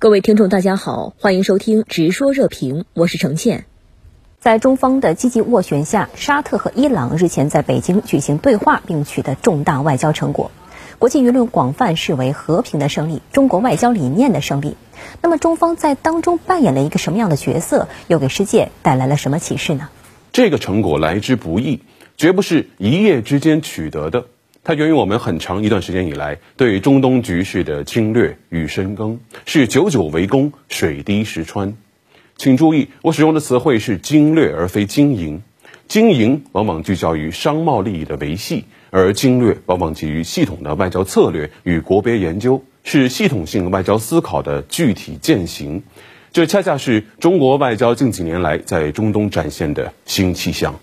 各位听众，大家好，欢迎收听《直说热评》，我是程倩。在中方的积极斡旋下，沙特和伊朗日前在北京举行对话，并取得重大外交成果。国际舆论广泛视为和平的胜利，中国外交理念的胜利。那么，中方在当中扮演了一个什么样的角色？又给世界带来了什么启示呢？这个成果来之不易，绝不是一夜之间取得的。它源于我们很长一段时间以来对中东局势的侵略与深耕，是久久为功，水滴石穿。请注意，我使用的词汇是经略而非经营。经营往往聚焦于商贸利益的维系，而经略往往基于系统的外交策略与国别研究，是系统性外交思考的具体践行。这恰恰是中国外交近几年来在中东展现的新气象。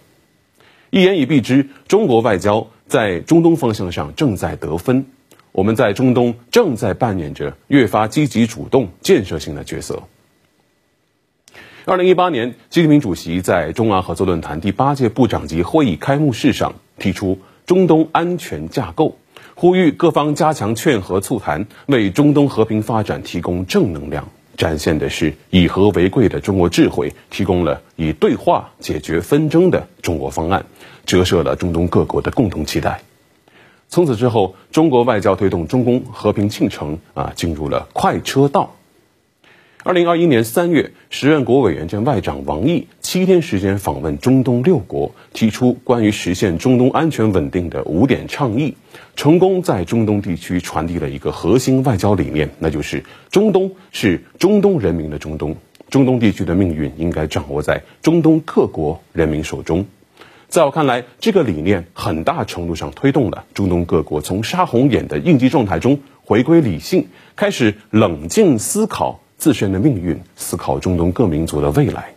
一言以蔽之，中国外交。在中东方向上正在得分，我们在中东正在扮演着越发积极主动、建设性的角色。二零一八年，习近平主席在中阿合作论坛第八届部长级会议开幕式上提出中东安全架构，呼吁各方加强劝和促谈，为中东和平发展提供正能量，展现的是以和为贵的中国智慧，提供了以对话解决纷争的中国方案。折射了中东各国的共同期待。从此之后，中国外交推动中东和平进程啊进入了快车道。二零二一年三月，时任国委员兼外长王毅七天时间访问中东六国，提出关于实现中东安全稳定的五点倡议，成功在中东地区传递了一个核心外交理念，那就是中东是中东人民的中东，中东地区的命运应该掌握在中东各国人民手中。在我看来，这个理念很大程度上推动了中东各国从杀红眼的应激状态中回归理性，开始冷静思考自身的命运，思考中东各民族的未来。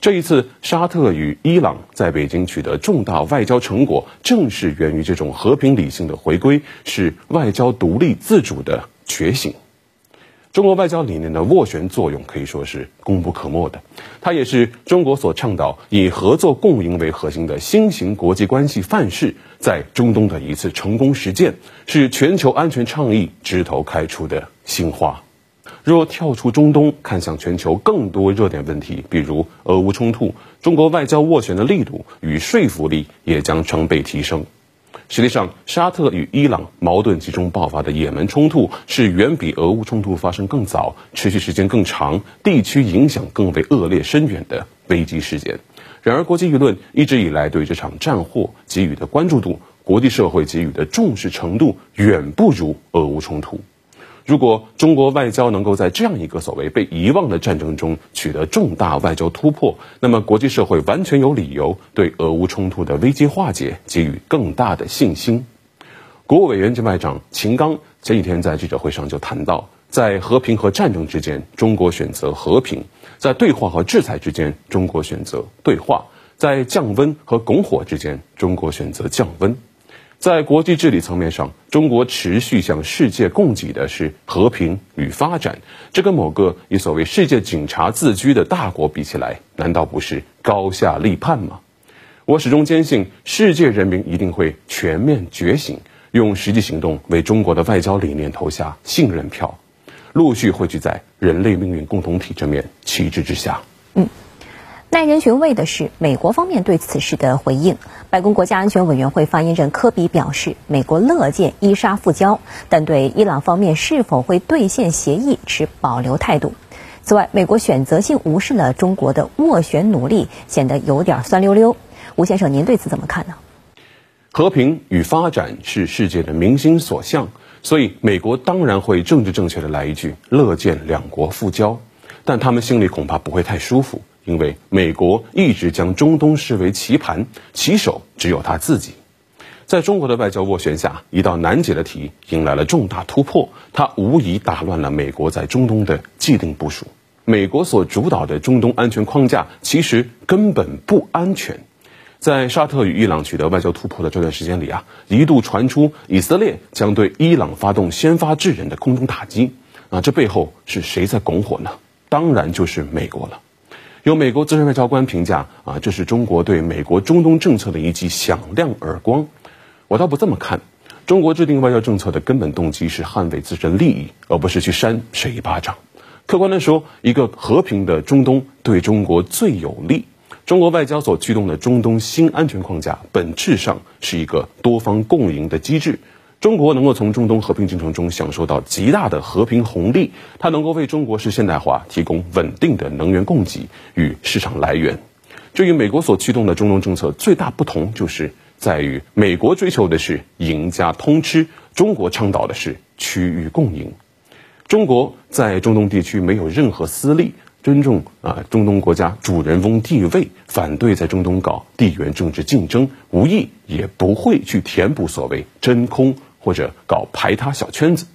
这一次，沙特与伊朗在北京取得重大外交成果，正是源于这种和平理性的回归，是外交独立自主的觉醒。中国外交理念的斡旋作用可以说是功不可没的，它也是中国所倡导以合作共赢为核心的新型国际关系范式在中东的一次成功实践，是全球安全倡议枝头开出的新花。若跳出中东，看向全球更多热点问题，比如俄乌冲突，中国外交斡旋的力度与说服力也将成倍提升。实际上，沙特与伊朗矛盾集中爆发的也门冲突是远比俄乌冲突发生更早、持续时间更长、地区影响更为恶劣深远的危机事件。然而，国际舆论一直以来对这场战祸给予的关注度、国际社会给予的重视程度，远不如俄乌冲突。如果中国外交能够在这样一个所谓被遗忘的战争中取得重大外交突破，那么国际社会完全有理由对俄乌冲突的危机化解给予更大的信心。国务委员兼外长秦刚前几天在记者会上就谈到，在和平和战争之间，中国选择和平；在对话和制裁之间，中国选择对话；在降温和拱火之间，中国选择降温。在国际治理层面上，中国持续向世界供给的是和平与发展。这跟某个以所谓“世界警察”自居的大国比起来，难道不是高下立判吗？我始终坚信，世界人民一定会全面觉醒，用实际行动为中国的外交理念投下信任票，陆续汇聚在人类命运共同体这面旗帜之下。嗯。耐人寻味的是，美国方面对此事的回应。白宫国家安全委员会发言人科比表示，美国乐见伊沙复交，但对伊朗方面是否会兑现协议持保留态度。此外，美国选择性无视了中国的斡旋努力，显得有点酸溜溜。吴先生，您对此怎么看呢？和平与发展是世界的民心所向，所以美国当然会政治正确的来一句乐见两国复交，但他们心里恐怕不会太舒服。因为美国一直将中东视为棋盘，棋手只有他自己。在中国的外交斡旋下，一道难解的题迎来了重大突破，它无疑打乱了美国在中东的既定部署。美国所主导的中东安全框架其实根本不安全。在沙特与伊朗取得外交突破的这段时间里啊，一度传出以色列将对伊朗发动先发制人的空中打击。啊，这背后是谁在拱火呢？当然就是美国了。有美国资深外交官评价啊，这是中国对美国中东政策的一记响亮耳光。我倒不这么看，中国制定外交政策的根本动机是捍卫自身利益，而不是去扇谁一巴掌。客观的说，一个和平的中东对中国最有利。中国外交所驱动的中东新安全框架，本质上是一个多方共赢的机制。中国能够从中东和平进程中享受到极大的和平红利，它能够为中国式现代化提供稳定的能源供给与市场来源。这与美国所驱动的中东政策最大不同，就是在于美国追求的是赢家通吃，中国倡导的是区域共赢。中国在中东地区没有任何私利。尊重啊，中东国家主人翁地位，反对在中东搞地缘政治竞争，无意也不会去填补所谓真空或者搞排他小圈子。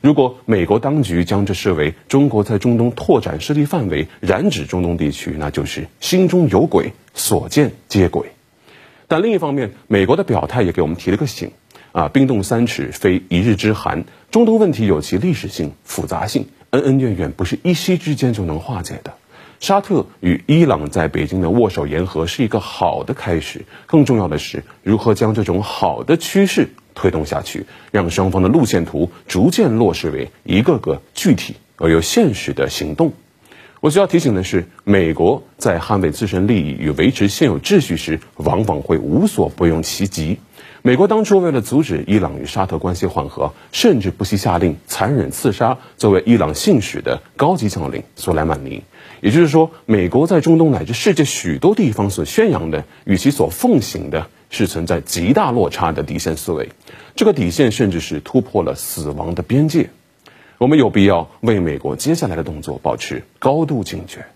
如果美国当局将这视为中国在中东拓展势力范围，染指中东地区，那就是心中有鬼，所见皆鬼。但另一方面，美国的表态也给我们提了个醒啊，冰冻三尺非一日之寒，中东问题有其历史性复杂性。恩恩怨怨不是一夕之间就能化解的。沙特与伊朗在北京的握手言和是一个好的开始，更重要的是如何将这种好的趋势推动下去，让双方的路线图逐渐落实为一个个具体而又现实的行动。我需要提醒的是，美国在捍卫自身利益与维持现有秩序时，往往会无所不用其极。美国当初为了阻止伊朗与沙特关系缓和，甚至不惜下令残忍刺杀作为伊朗信使的高级将领苏莱曼尼。也就是说，美国在中东乃至世界许多地方所宣扬的，与其所奉行的，是存在极大落差的底线思维。这个底线甚至是突破了死亡的边界。我们有必要为美国接下来的动作保持高度警觉。